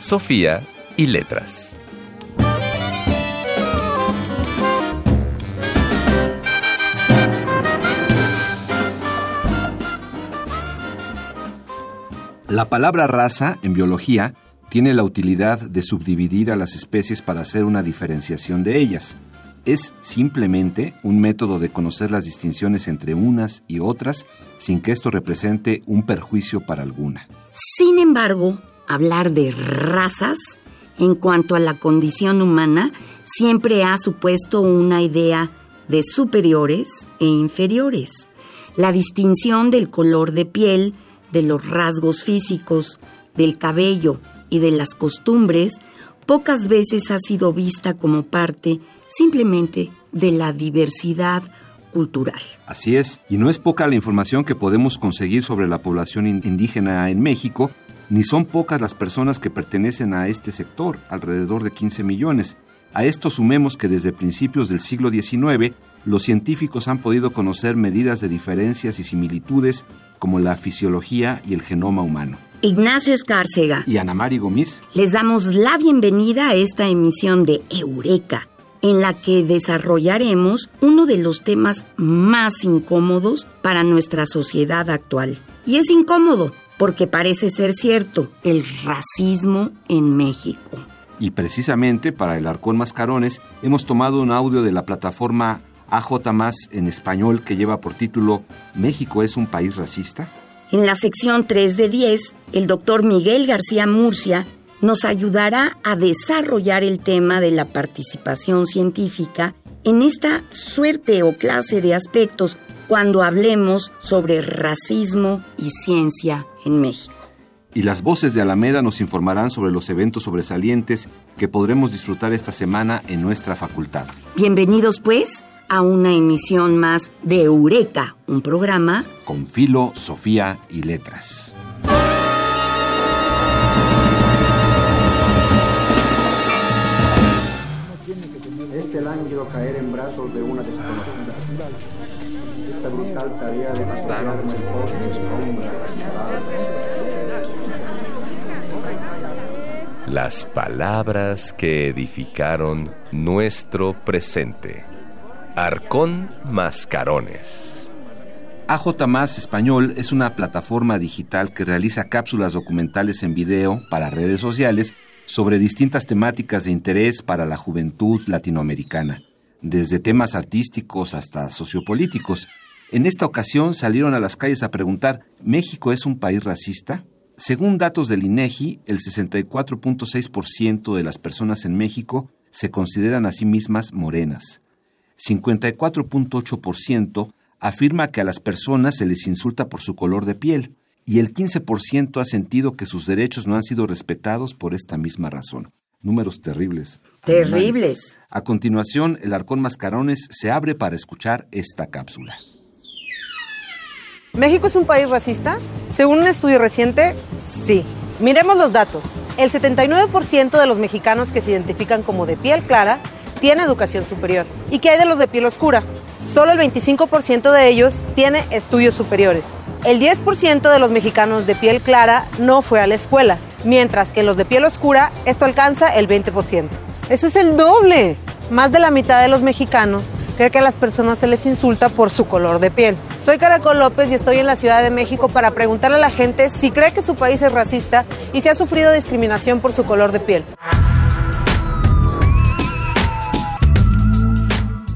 Sofía y letras. La palabra raza en biología tiene la utilidad de subdividir a las especies para hacer una diferenciación de ellas. Es simplemente un método de conocer las distinciones entre unas y otras sin que esto represente un perjuicio para alguna. Sin embargo, hablar de razas en cuanto a la condición humana siempre ha supuesto una idea de superiores e inferiores. La distinción del color de piel, de los rasgos físicos, del cabello y de las costumbres pocas veces ha sido vista como parte simplemente de la diversidad cultural. Así es, y no es poca la información que podemos conseguir sobre la población indígena en México, ni son pocas las personas que pertenecen a este sector, alrededor de 15 millones. A esto sumemos que desde principios del siglo XIX, los científicos han podido conocer medidas de diferencias y similitudes como la fisiología y el genoma humano. Ignacio Escárcega y Ana Mari Gomis les damos la bienvenida a esta emisión de Eureka, en la que desarrollaremos uno de los temas más incómodos para nuestra sociedad actual. Y es incómodo porque parece ser cierto, el racismo en México. Y precisamente para el Arcón Mascarones hemos tomado un audio de la plataforma AJ en español que lleva por título ¿México es un país racista? En la sección 3 de 10, el doctor Miguel García Murcia nos ayudará a desarrollar el tema de la participación científica en esta suerte o clase de aspectos cuando hablemos sobre racismo y ciencia en México. Y las voces de Alameda nos informarán sobre los eventos sobresalientes que podremos disfrutar esta semana en nuestra facultad. Bienvenidos pues a una emisión más de Eureka, un programa con filo, Sofía y letras. Este lánguido caer en brazos de una desconocida. Esta brutal tarea de Las palabras que edificaron nuestro presente. Arcón Mascarones. AJ Español es una plataforma digital que realiza cápsulas documentales en video para redes sociales sobre distintas temáticas de interés para la juventud latinoamericana, desde temas artísticos hasta sociopolíticos. En esta ocasión salieron a las calles a preguntar, ¿México es un país racista? Según datos del INEGI, el 64.6% de las personas en México se consideran a sí mismas morenas. 54.8% afirma que a las personas se les insulta por su color de piel y el 15% ha sentido que sus derechos no han sido respetados por esta misma razón. Números terribles. Terribles. A continuación, el Arcón Mascarones se abre para escuchar esta cápsula. ¿México es un país racista? Según un estudio reciente, sí. Miremos los datos. El 79% de los mexicanos que se identifican como de piel clara tiene educación superior. ¿Y qué hay de los de piel oscura? Solo el 25% de ellos tiene estudios superiores. El 10% de los mexicanos de piel clara no fue a la escuela, mientras que en los de piel oscura esto alcanza el 20%. Eso es el doble. Más de la mitad de los mexicanos cree que a las personas se les insulta por su color de piel. Soy Caracol López y estoy en la Ciudad de México para preguntarle a la gente si cree que su país es racista y si ha sufrido discriminación por su color de piel.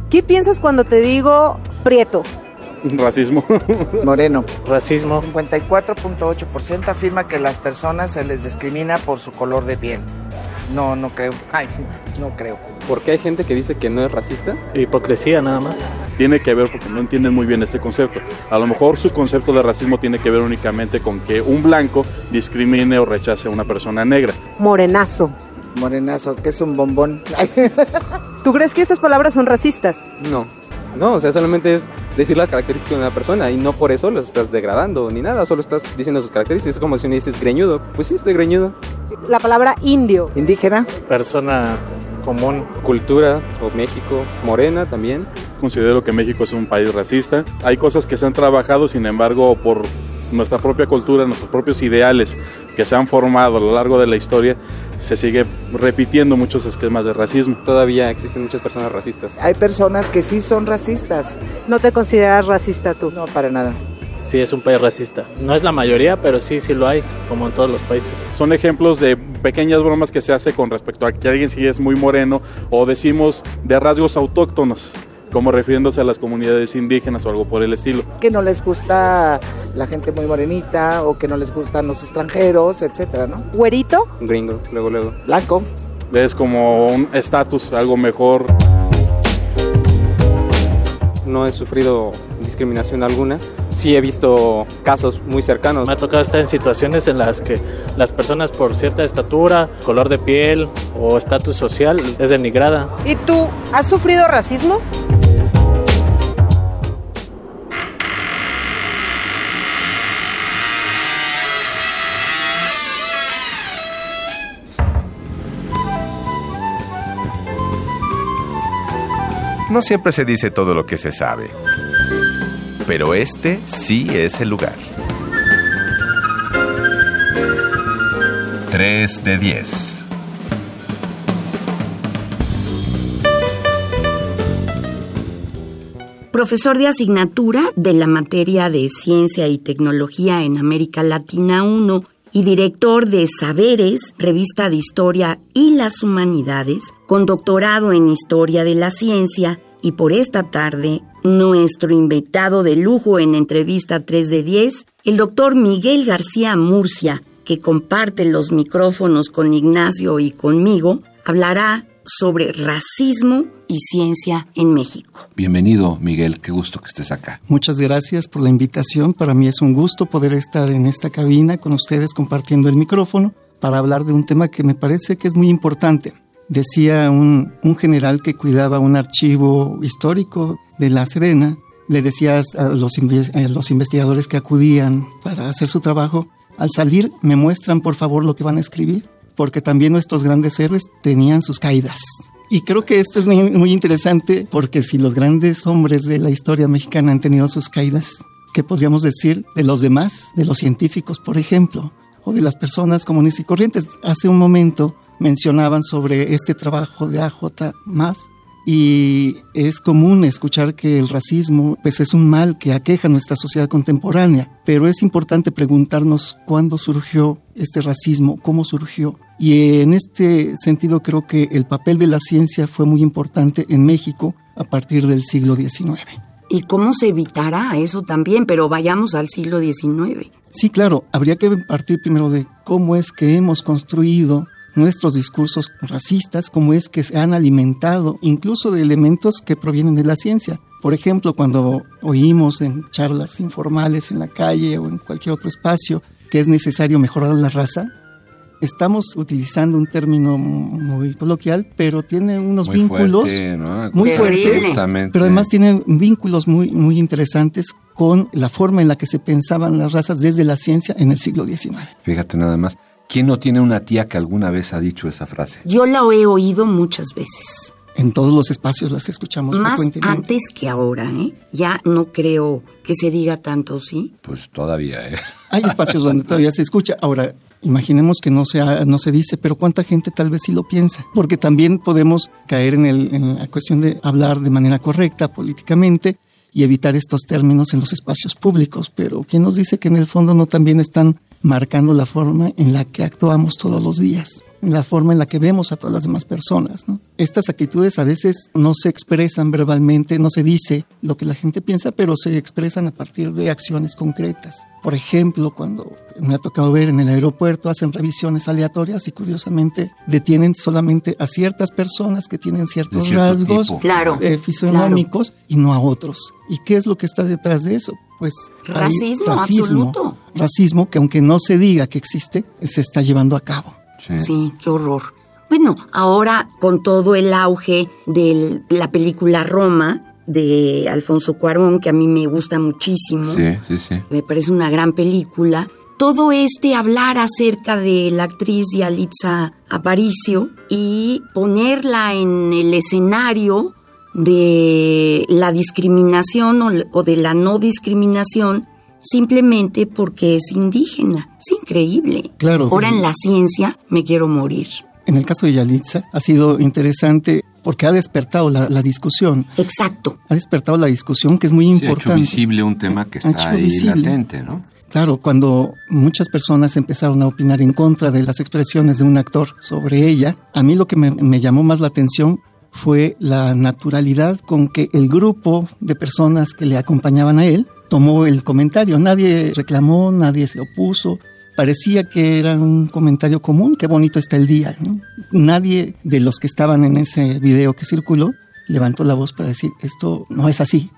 ¿Qué piensas cuando te digo prieto? Racismo. Moreno. Racismo. 54.8% afirma que las personas se les discrimina por su color de piel. No, no creo. Ay, sí, no creo. ¿Por qué hay gente que dice que no es racista? Hipocresía nada más. Tiene que ver porque no entienden muy bien este concepto. A lo mejor su concepto de racismo tiene que ver únicamente con que un blanco discrimine o rechace a una persona negra. Morenazo. Morenazo, que es un bombón. ¿Tú crees que estas palabras son racistas? No. No, o sea, solamente es decir la característica de una persona y no por eso los estás degradando ni nada, solo estás diciendo sus características. Es como si me dices greñudo. Pues sí, estoy greñudo. La palabra indio. Indígena. Persona común. Cultura o México, morena también. Considero que México es un país racista. Hay cosas que se han trabajado, sin embargo, por nuestra propia cultura, nuestros propios ideales que se han formado a lo largo de la historia, se sigue repitiendo muchos esquemas de racismo. Todavía existen muchas personas racistas. Hay personas que sí son racistas. ¿No te consideras racista tú? No, para nada. Sí, es un país racista. No es la mayoría, pero sí, sí lo hay, como en todos los países. Son ejemplos de pequeñas bromas que se hace con respecto a que alguien sí es muy moreno o decimos de rasgos autóctonos como refiriéndose a las comunidades indígenas o algo por el estilo. Que no les gusta la gente muy morenita o que no les gustan los extranjeros, etcétera, ¿no? ¿Güerito? Gringo, luego, luego. Blanco. Es como un estatus, algo mejor. No he sufrido discriminación alguna. Sí he visto casos muy cercanos. Me ha tocado estar en situaciones en las que las personas por cierta estatura, color de piel o estatus social es denigrada. ¿Y tú has sufrido racismo? No siempre se dice todo lo que se sabe, pero este sí es el lugar. 3 de 10. Profesor de asignatura de la materia de Ciencia y Tecnología en América Latina 1 y director de Saberes, revista de Historia y las Humanidades, con doctorado en Historia de la Ciencia, y por esta tarde, nuestro invitado de lujo en entrevista 3 de 10, el doctor Miguel García Murcia, que comparte los micrófonos con Ignacio y conmigo, hablará sobre racismo y ciencia en México. Bienvenido, Miguel, qué gusto que estés acá. Muchas gracias por la invitación. Para mí es un gusto poder estar en esta cabina con ustedes compartiendo el micrófono para hablar de un tema que me parece que es muy importante. Decía un, un general que cuidaba un archivo histórico de La Serena, le decía a los, a los investigadores que acudían para hacer su trabajo, al salir me muestran por favor lo que van a escribir, porque también nuestros grandes héroes tenían sus caídas. Y creo que esto es muy, muy, interesante porque si los grandes hombres de la historia mexicana han tenido sus caídas, ¿qué podríamos decir de los demás, de los científicos, por ejemplo, o de las personas comunes y corrientes? Hace un momento mencionaban sobre este trabajo de AJ más y es común escuchar que el racismo pues es un mal que aqueja nuestra sociedad contemporánea, pero es importante preguntarnos cuándo surgió este racismo, cómo surgió. Y en este sentido creo que el papel de la ciencia fue muy importante en México a partir del siglo XIX. ¿Y cómo se evitará eso también? Pero vayamos al siglo XIX. Sí, claro, habría que partir primero de cómo es que hemos construido nuestros discursos racistas, cómo es que se han alimentado incluso de elementos que provienen de la ciencia. Por ejemplo, cuando oímos en charlas informales en la calle o en cualquier otro espacio que es necesario mejorar la raza, estamos utilizando un término muy coloquial, pero tiene unos Muy vínculos fuerte, ¿no? muy fuertes, Justamente. pero además tiene vínculos muy, muy interesantes con la forma en la que se pensaban las razas desde la ciencia en el siglo XIX. Fíjate nada más. ¿Quién no tiene una tía que alguna vez ha dicho esa frase? Yo la he oído muchas veces. En todos los espacios las escuchamos Más frecuentemente. antes que ahora, ¿eh? Ya no creo que se diga tanto, ¿sí? Pues todavía, ¿eh? Hay espacios donde todavía se escucha. Ahora, imaginemos que no se, ha- no se dice, pero ¿cuánta gente tal vez sí lo piensa? Porque también podemos caer en, el- en la cuestión de hablar de manera correcta políticamente y evitar estos términos en los espacios públicos. Pero ¿quién nos dice que en el fondo no también están marcando la forma en la que actuamos todos los días? La forma en la que vemos a todas las demás personas. ¿no? Estas actitudes a veces no se expresan verbalmente, no se dice lo que la gente piensa, pero se expresan a partir de acciones concretas. Por ejemplo, cuando me ha tocado ver en el aeropuerto, hacen revisiones aleatorias y curiosamente detienen solamente a ciertas personas que tienen ciertos rasgos claro, eh, fisionómicos y no a otros. ¿Y qué es lo que está detrás de eso? Pues racismo, racismo absoluto. Racismo que aunque no se diga que existe, se está llevando a cabo. Sí qué horror. Bueno, ahora con todo el auge de la película Roma, de Alfonso Cuarón, que a mí me gusta muchísimo. Sí, sí, sí. Me parece una gran película. Todo este hablar acerca de la actriz Yalitza Aparicio y ponerla en el escenario de la discriminación o, de la no discriminación simplemente porque es indígena. Es increíble. Claro. Ahora en la ciencia me quiero morir. En el caso de Yalitza ha sido interesante porque ha despertado la, discusión. Exacto. Ha despertado la discusión que es muy importante. Ha hecho visible un tema que está ahí latente, ¿no? Claro, cuando muchas personas empezaron a opinar en contra de las expresiones de un actor sobre ella, a mí lo que me, me llamó más la atención fue la naturalidad con que el grupo de personas que le acompañaban a él tomó el comentario. Nadie reclamó, nadie se opuso, parecía que era un comentario común, qué bonito está el día. Nadie de los que estaban en ese video que circuló levantó la voz para decir esto no es así.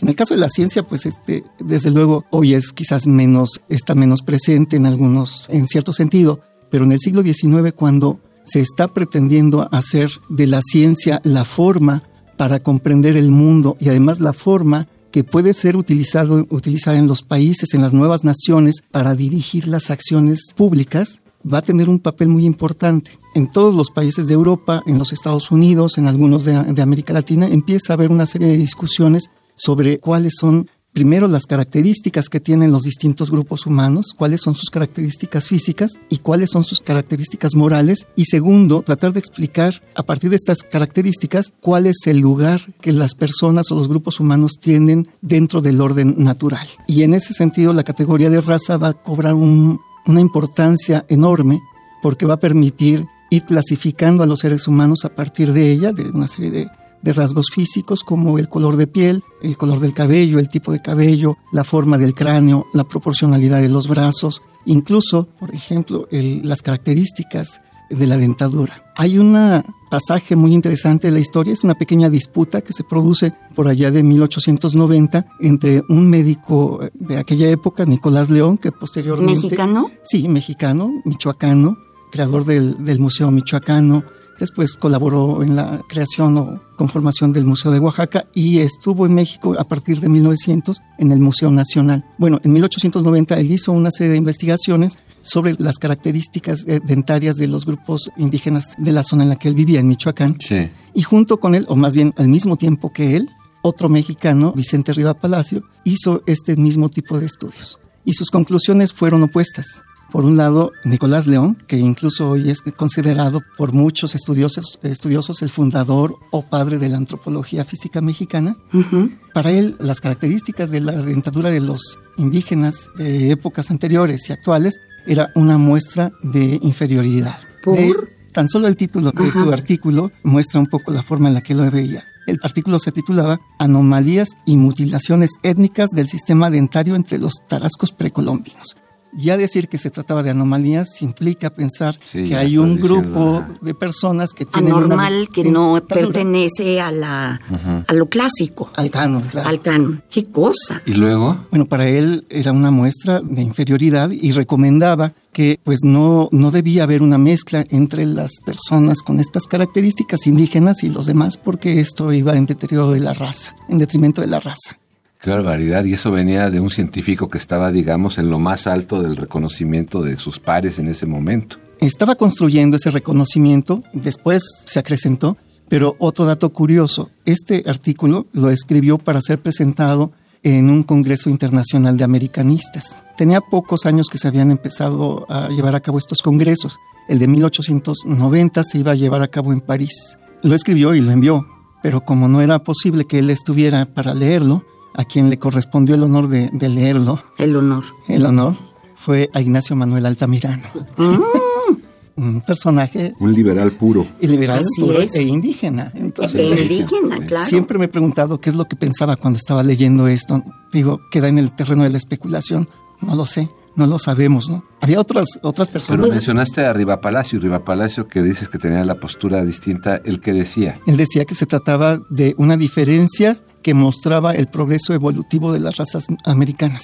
En el caso de la ciencia, pues este, desde luego hoy es quizás menos, está menos presente en algunos, en cierto sentido, pero en el siglo XIX cuando se está pretendiendo hacer de la ciencia la forma para comprender el mundo y además la forma que puede ser utilizado, utilizada en los países, en las nuevas naciones, para dirigir las acciones públicas, va a tener un papel muy importante. En todos los países de Europa, en los Estados Unidos, en algunos de, de América Latina, empieza a haber una serie de discusiones sobre cuáles son primero las características que tienen los distintos grupos humanos, cuáles son sus características físicas y cuáles son sus características morales. Y segundo, tratar de explicar a partir de estas características cuál es el lugar que las personas o los grupos humanos tienen dentro del orden natural. Y en ese sentido la categoría de raza va a cobrar una importancia enorme porque va a permitir ir clasificando a los seres humanos a partir de ella, de una serie de de rasgos físicos como el color de piel, el color del cabello, el tipo de cabello, la forma del cráneo, la proporcionalidad de los brazos, incluso, por ejemplo, las características de la dentadura. Hay un pasaje muy interesante de la historia, es una pequeña disputa que se produce por allá de 1890 entre un médico de aquella época, Nicolás León, que posteriormente... ¿Mexicano? Sí, mexicano, michoacano, creador del, del Museo Michoacano, Después colaboró en la creación o conformación del Museo de Oaxaca y estuvo en México a partir de 1900 en el Museo Nacional. Bueno, en 1890 él hizo una serie de investigaciones sobre las características eh, dentarias de los grupos indígenas de la zona en la que él vivía, en Michoacán. Sí. Y junto con él, o más bien al mismo tiempo que él, otro mexicano, Vicente Riva Palacio, hizo este mismo tipo de estudios. Y sus conclusiones fueron opuestas. Por un lado, Nicolás León, que incluso hoy es considerado por muchos estudiosos, estudiosos el fundador o padre de la antropología física mexicana. Para él, las características de la dentadura de los indígenas de épocas anteriores y actuales era una muestra de inferioridad. ¿Por? tan solo el título de su artículo muestra un poco la forma en la que lo veía. El artículo se titulaba Anomalías y mutilaciones étnicas del sistema dentario entre los tarascos precolombinos ya decir que se trataba de anomalías implica pensar que hay un grupo de personas que tienen anormal que no pertenece a la a lo clásico. Al canon al canon. Qué cosa. Y luego bueno para él era una muestra de inferioridad y recomendaba que pues no no debía haber una mezcla entre las personas con estas características indígenas y los demás porque esto iba en deterioro de la raza en detrimento de la raza Qué barbaridad. Y eso venía de un científico que estaba, digamos, en lo más alto del reconocimiento de sus pares en ese momento. Estaba construyendo ese reconocimiento, después se acrecentó, pero otro dato curioso, este artículo lo escribió para ser presentado en un Congreso Internacional de Americanistas. Tenía pocos años que se habían empezado a llevar a cabo estos congresos. El de 1890 se iba a llevar a cabo en París. Lo escribió y lo envió, pero como no era posible que él estuviera para leerlo, a quien le correspondió el honor de, leerlo. El honor. El honor fue a Ignacio Manuel Altamirano. Mm. Un personaje. Un liberal puro. Y liberal puro e indígena. Entonces, e indígena, claro. Siempre me he preguntado qué es lo que pensaba cuando estaba leyendo esto. Digo, queda en el terreno de la especulación. No lo sé. no lo sabemos, ¿no? Había otras, otras Pero personas. mencionaste a Riva Palacio, Riva Palacio que dices que tenía la postura distinta, el que decía. Él decía que se trataba de una diferencia que mostraba el progreso evolutivo de las razas americanas.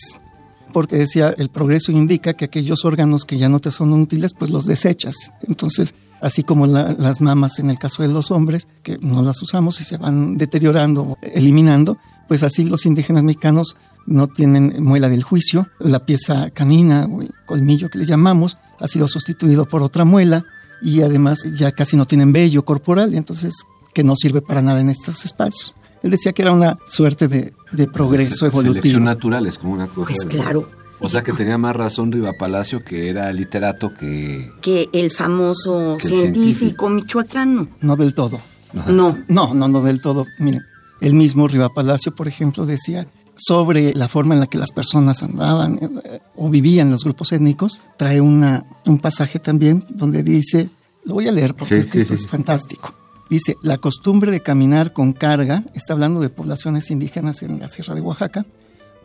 Porque decía, el progreso indica que aquellos órganos que ya no te son útiles, pues los desechas. Entonces, así como la- las mamas en el caso de los hombres, que no las usamos y se van deteriorando, eliminando, pues así los indígenas mexicanos no tienen muela del juicio. La pieza canina o el colmillo que le llamamos ha sido sustituido por otra muela y además ya casi no tienen vello corporal, entonces que no sirve para nada en estos espacios. Él decía que era una suerte de, de progreso Se- evolutivo. Selección natural es como una cosa. Pues de- claro. O sea que tenía más razón Riva Palacio, que era literato que. Que el famoso Que científico, científico. michoacano. No del todo. No. No, no, no del todo. Miren, el mismo Riva Palacio, por ejemplo, decía sobre la forma en la que las personas andaban eh, o vivían los grupos étnicos. Trae una, un pasaje también donde dice, lo voy a leer porque Sí, es que sí, esto sí. es fantástico. Dice, la costumbre de caminar con carga, está hablando de poblaciones indígenas en la Sierra de Oaxaca,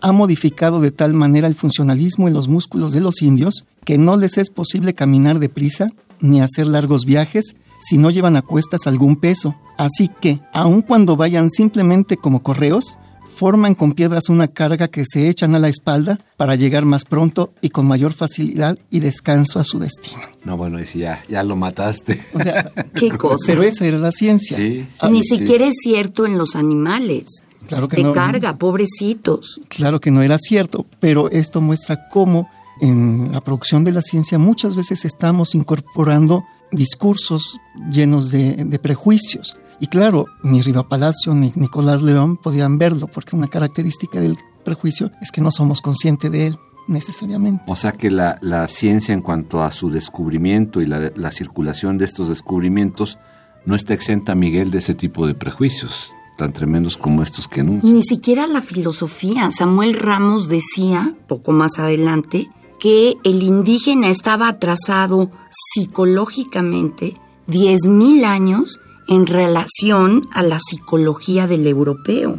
ha modificado de tal manera el funcionalismo en los músculos de los indios que no les es posible caminar deprisa ni hacer largos viajes si no llevan a cuestas algún peso. Así que, aun cuando vayan simplemente como correos, forman con piedras una carga que se echan a la espalda para llegar más pronto y con mayor facilidad y descanso a su destino. No, bueno, y si ya, ya lo mataste. O sea, Qué cosa. pero esa era la ciencia. Sí, Ah, Ni sí. siquiera es cierto en los animales. Claro que de no. carga, pobrecitos. Claro que no era cierto, pero esto muestra cómo en la producción de la ciencia muchas veces estamos incorporando discursos llenos de, de prejuicios. Y claro, ni Riva Palacio ni Nicolás León podían verlo, porque una característica del prejuicio es que no somos conscientes de él necesariamente. O sea que la, la ciencia en cuanto a su descubrimiento y la, la circulación de estos descubrimientos no está exenta, Miguel, de ese tipo de prejuicios tan tremendos como estos que enuncia. Ni siquiera la filosofía. Samuel Ramos decía, poco más adelante, que el indígena estaba atrasado psicológicamente 10.000 años en relación a la psicología del europeo.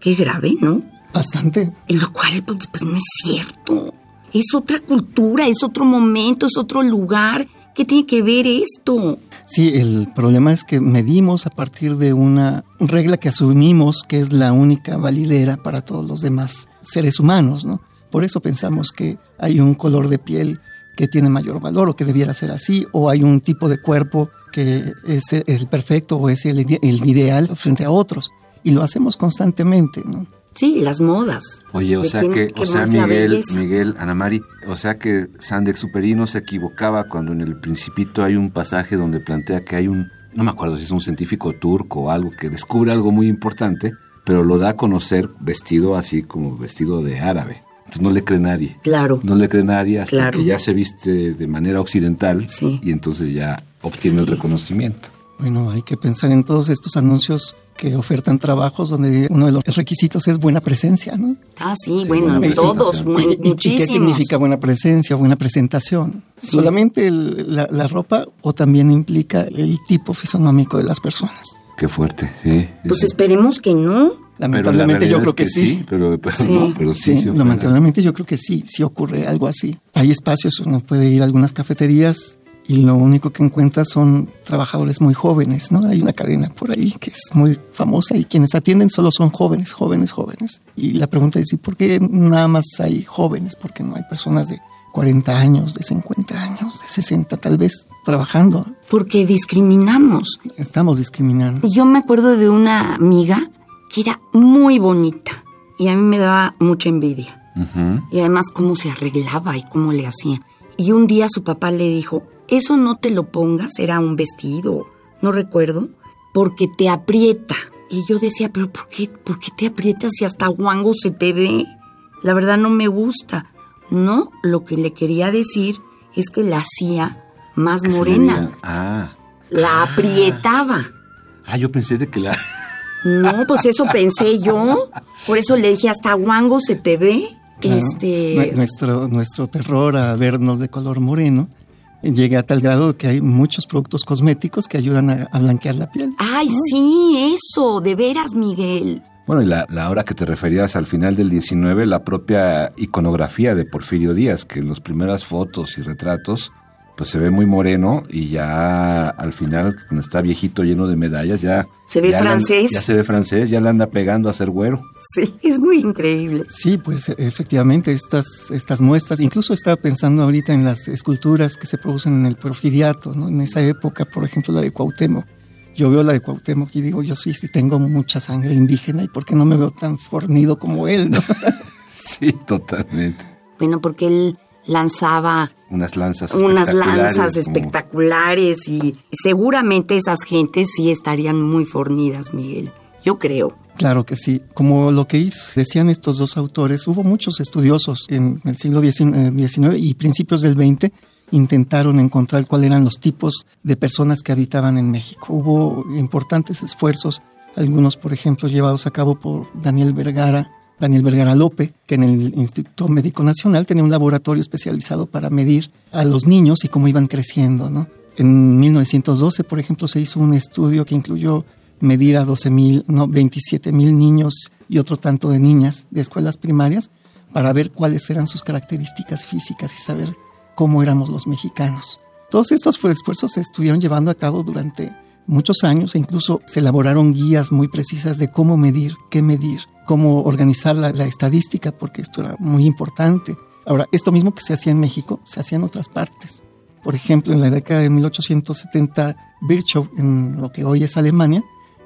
Qué grave, ¿no? Bastante. Y lo cual, pues, pues, no es cierto. Es otra cultura, es otro momento, es otro lugar. ¿Qué tiene que ver esto? Sí, el problema es que medimos a partir de una regla que asumimos que es la única validera para todos los demás seres humanos, ¿no? Por eso pensamos que hay un color de piel que tiene mayor valor o que debiera ser así, o hay un tipo de cuerpo que es el perfecto o es el, ide- el ideal frente a otros. Y lo hacemos constantemente, ¿no? Sí, las modas. Oye, o ¿De sea quién- que, o sea, Miguel? Miguel, Ana Mari, o sea que Sandex Superino se equivocaba cuando en el Principito hay un pasaje donde plantea que hay un, no me acuerdo si es un científico turco o algo que descubre algo muy importante, pero lo da a conocer vestido así como vestido de árabe. Entonces no le cree nadie. Claro. No le cree nadie hasta Claro. que ya se viste de manera occidental Sí. y entonces ya obtiene el Sí. reconocimiento. Bueno, hay que pensar en todos estos anuncios que ofertan trabajos donde uno de los requisitos es buena presencia, ¿no? Ah, sí, Sí, bueno, buena todos, presentación. mu- ¿Y, muchísimos. qué significa buena presencia, buena presentación? Sí. ¿Solamente el- la, la ropa o también implica el tipo fisonómico de las personas? Qué fuerte, sí. Pues Sí. esperemos que no. Lamentablemente yo creo es que, sí. pero, pero Sí. no, pero sí, Sí, sí lamentablemente yo creo que sí, sí ocurre algo así. Hay espacios, uno puede ir a algunas cafeterías y lo único que encuentra son trabajadores muy jóvenes, ¿no? Hay una cadena por ahí que es muy famosa y quienes atienden solo son jóvenes, jóvenes, jóvenes. Y la pregunta es, ¿y por qué nada más hay jóvenes? ¿Por qué no hay personas de 40 años, de 50 años, de 60 tal vez trabajando? Porque discriminamos. Estamos discriminando. Yo me acuerdo de una amiga que era muy bonita y a mí me daba mucha envidia. Y además cómo se arreglaba y cómo le hacía. Y un día su papá le dijo, eso no te lo pongas, era un vestido, no recuerdo, porque te aprieta. Y yo decía, pero ¿por qué, por qué te aprietas si hasta guango se te ve? La verdad no me gusta. No, lo que le quería decir es que la hacía más morena. Ah. La aprietaba. Ah, yo pensé de que la... No, pues eso pensé yo. Por eso le dije, hasta guango se te ve. Claro. Este. Nue- Nuestro, nuestro terror a vernos de color moreno llega a tal grado que hay muchos productos cosméticos que ayudan a, a blanquear la piel. Ay, sí, eso, de veras, Miguel. Bueno, y la, la hora que te referías al final del 19, la propia iconografía de Porfirio Díaz, que en las primeras fotos y retratos pues se ve muy moreno y ya al final, cuando está viejito lleno de medallas, ya... Se ve ya francés. ya se ve francés, ya le anda pegando a ser güero. Sí, es muy increíble. Sí, pues efectivamente estas, estas muestras, incluso estaba pensando ahorita en las esculturas que se producen en el porfiriato, ¿no? en esa época, por ejemplo la de Cuauhtémoc. Yo veo la de Cuauhtémoc y digo, yo sí, sí tengo mucha sangre indígena y ¿por qué no me veo tan fornido como él? ¿no? Sí, totalmente. Bueno, porque él lanzaba Unas lanzas unas espectaculares, lanzas como- espectaculares y seguramente esas gentes sí estarían muy fornidas, Miguel. Yo creo. Claro que sí. Como lo que decían estos dos autores, hubo muchos estudiosos en el siglo XIX y principios del XX intentaron encontrar cuáles eran los tipos de personas que habitaban en México. Hubo importantes esfuerzos, algunos, por ejemplo, llevados a cabo por Daniel Vergara, Daniel Vergara Lope, que en el Instituto Médico Nacional tenía un laboratorio especializado para medir a los niños y cómo iban creciendo. En 1912, por ejemplo, se hizo un estudio que incluyó medir a 12 mil, no, 27 mil niños y otro tanto de niñas de escuelas primarias para ver cuáles eran sus características físicas y saber cómo éramos los mexicanos. Todos estos fue- esfuerzos se estuvieron llevando a cabo durante muchos años e incluso se elaboraron guías muy precisas de cómo medir, qué medir, cómo organizar la, estadística, porque esto era muy importante. Ahora, esto mismo que se hacía en México, se hacía en otras partes. Por ejemplo, en la década de 1870, Virchow, en lo que hoy es Alemania,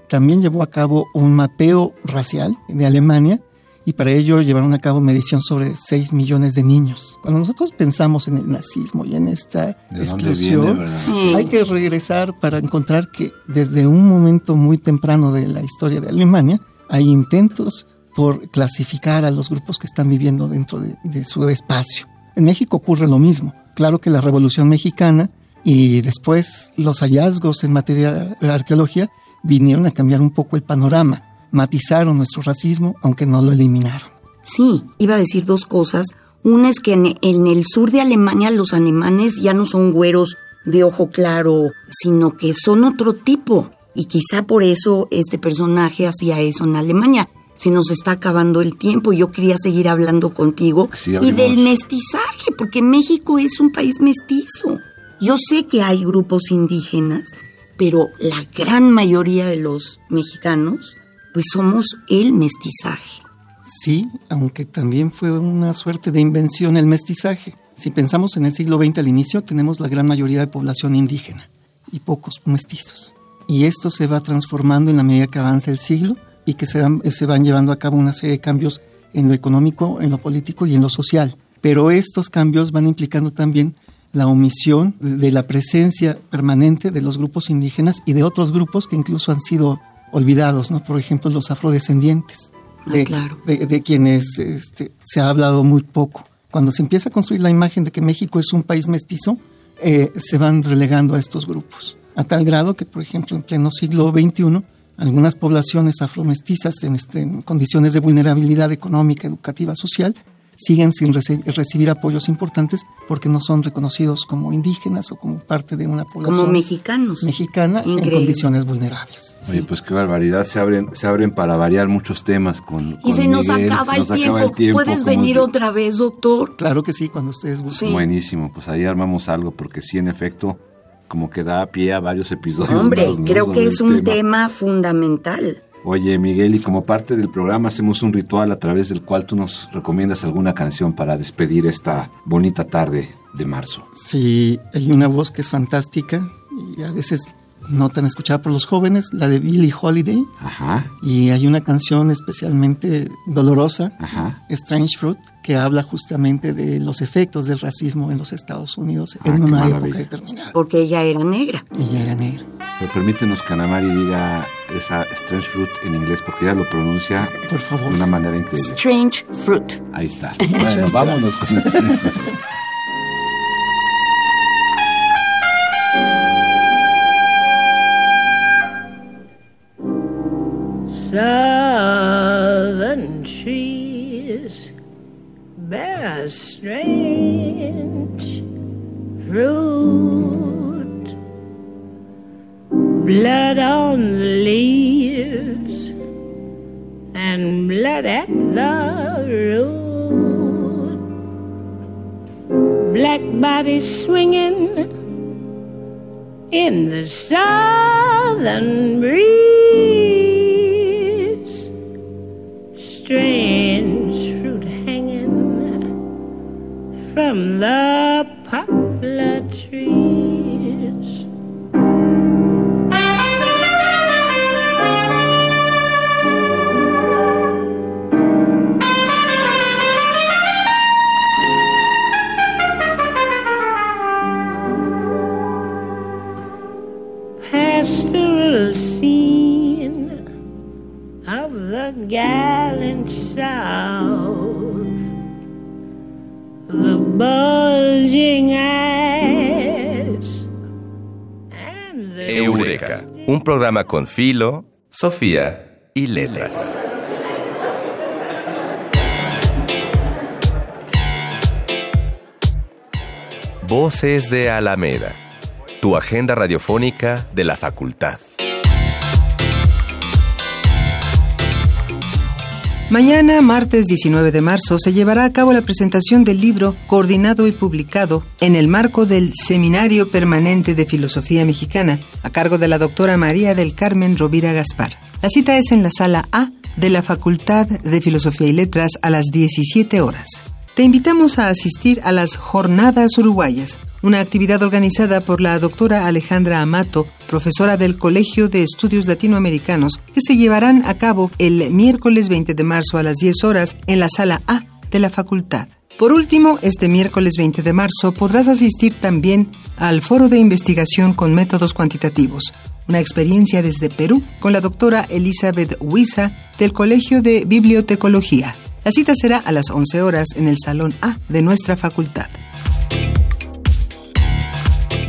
también llevó a cabo un mapeo racial de Alemania y para ello llevaron a cabo medición sobre 6 millones de niños. Cuando nosotros pensamos en el nazismo y en esta ¿De dónde exclusión, viene, verdad? Sí. hay que regresar para encontrar que desde un momento muy temprano de la historia de Alemania hay intentos por clasificar a los grupos que están viviendo dentro de, de su espacio. En México ocurre lo mismo. Claro que la Revolución Mexicana y después los hallazgos en materia de arqueología vinieron a cambiar un poco el panorama, matizaron nuestro racismo, aunque no lo eliminaron. Sí, iba a decir dos cosas. Una es que en, el sur de Alemania los alemanes ya no son güeros de ojo claro, sino que son otro tipo. Y quizá por eso este personaje hacía eso en Alemania. Se nos está acabando el tiempo. Yo quería seguir hablando contigo Sí, y del mestizaje, porque México es un país mestizo. Yo sé que hay grupos indígenas, pero la gran mayoría de los mexicanos, pues somos el mestizaje. Sí, aunque también fue una suerte de invención el mestizaje. Si pensamos en el siglo XX al inicio, tenemos la gran mayoría de población indígena y pocos mestizos. Y esto se va transformando en la medida que avanza el siglo y que se, van llevando a cabo una serie de cambios en lo económico, en lo político y en lo social. Pero estos cambios van implicando también la omisión de la presencia permanente de los grupos indígenas y de otros grupos que incluso han sido olvidados, ¿no? Por ejemplo, los afrodescendientes Ah, de, claro. de- de quienes este, se ha hablado muy poco. Cuando se empieza a construir la imagen de que México es un país mestizo, eh, se van relegando a estos grupos. A tal grado que, por ejemplo, en pleno siglo XXI, algunas poblaciones afromestizas en, este, en condiciones de vulnerabilidad económica, educativa, social, siguen sin reci- recibir apoyos importantes porque no son reconocidos como indígenas o como parte de una población Como mexicanos. mexicana en Increíble. condiciones vulnerables. Oye, pues qué barbaridad, se abren, se abren para variar muchos temas con, Y con se nos, Miguel, acaba, se el nos tiempo. acaba el tiempo. ¿Puedes venir otra vez, doctor? Claro que sí, cuando ustedes gusten. Sí. Buenísimo, pues ahí armamos algo, porque sí, en efecto, como que da pie a varios episodios. Hombre, más, ¿no? creo sobre que el es un tema fundamental. Oye, Miguel, y como parte del programa hacemos un ritual a través del cual tú nos recomiendas alguna canción para despedir esta bonita tarde de marzo. Sí, hay una voz que es fantástica y a veces no tan escuchada por los jóvenes, la de Billie Holiday. Ajá, Y hay una canción especialmente dolorosa, ajá. Strange Fruit, que habla justamente de los efectos del racismo en los Estados Unidos Ah, en una maravilla. época determinada. Porque ella era negra. Ella era negra. Pero permítenos que Ana Mari diga esa Strange Fruit en inglés, porque ella lo pronuncia Por favor. de una manera increíble. Strange fruit. Ahí está. Bueno, vámonos con Strange Fruit. Southern trees bear strange fruit, blood on the leaves and blood at the road. Black bodies swinging in the southern breeze. Strange fruit hanging from the poplar the gallant South. The bulging eyes and the Eureka, un programa con Filo, Sofía y Letras. Voces de Alameda, tu agenda radiofónica de la facultad. Mañana, martes 19 de marzo, se llevará a cabo la presentación del libro coordinado y publicado en el marco del Seminario Permanente de Filosofía Mexicana, a cargo de la doctora María del Carmen Rovira Gaspar. La cita es en la sala A de la Facultad de Filosofía y Letras a las 17 horas. Te invitamos a asistir a las Jornadas Uruguayas, una actividad organizada por la doctora Alejandra Amato, profesora del Colegio de Estudios Latinoamericanos, que se llevarán a cabo el miércoles 20 de marzo a las 10 horas en la sala A de la facultad. Por último, este miércoles 20 de marzo podrás asistir también al Foro de Investigación con Métodos Cuantitativos, una experiencia desde Perú con la doctora Elizabeth Huiza del Colegio de Bibliotecología. La cita será a las 11 horas en el Salón A de nuestra facultad.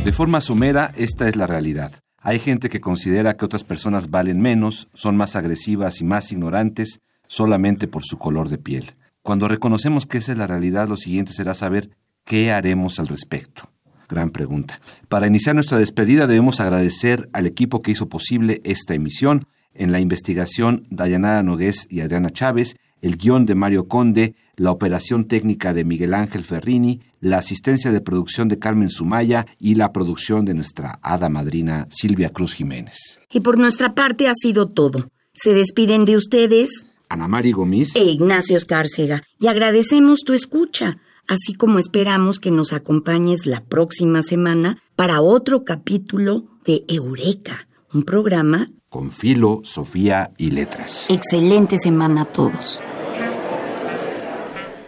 De forma somera, esta es la realidad. Hay gente que considera que otras personas valen menos, son más agresivas y más ignorantes solamente por su color de piel. Cuando reconocemos que esa es la realidad, lo siguiente será saber qué haremos al respecto. Gran pregunta. Para iniciar nuestra despedida debemos agradecer al equipo que hizo posible esta emisión. En la investigación, Dayanara Nogués y Adriana Chávez, el guion de Mario Conde, la operación técnica de Miguel Ángel Ferrini, la asistencia de producción de Carmen Sumaya y la producción de nuestra hada madrina Silvia Cruz Jiménez. Y por nuestra parte ha sido todo. Se despiden de ustedes Ana Mari Gomis e Ignacio Escárcega y agradecemos tu escucha, así como esperamos que nos acompañes la próxima semana para otro capítulo de Eureka, un programa. Con Filo, Sofía y Letras. Excelente semana a todos.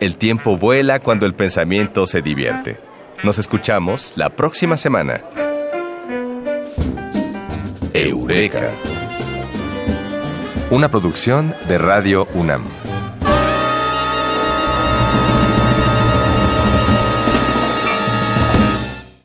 El tiempo vuela cuando el pensamiento se divierte. Nos escuchamos la próxima semana. Eureka. Una producción de Radio UNAM.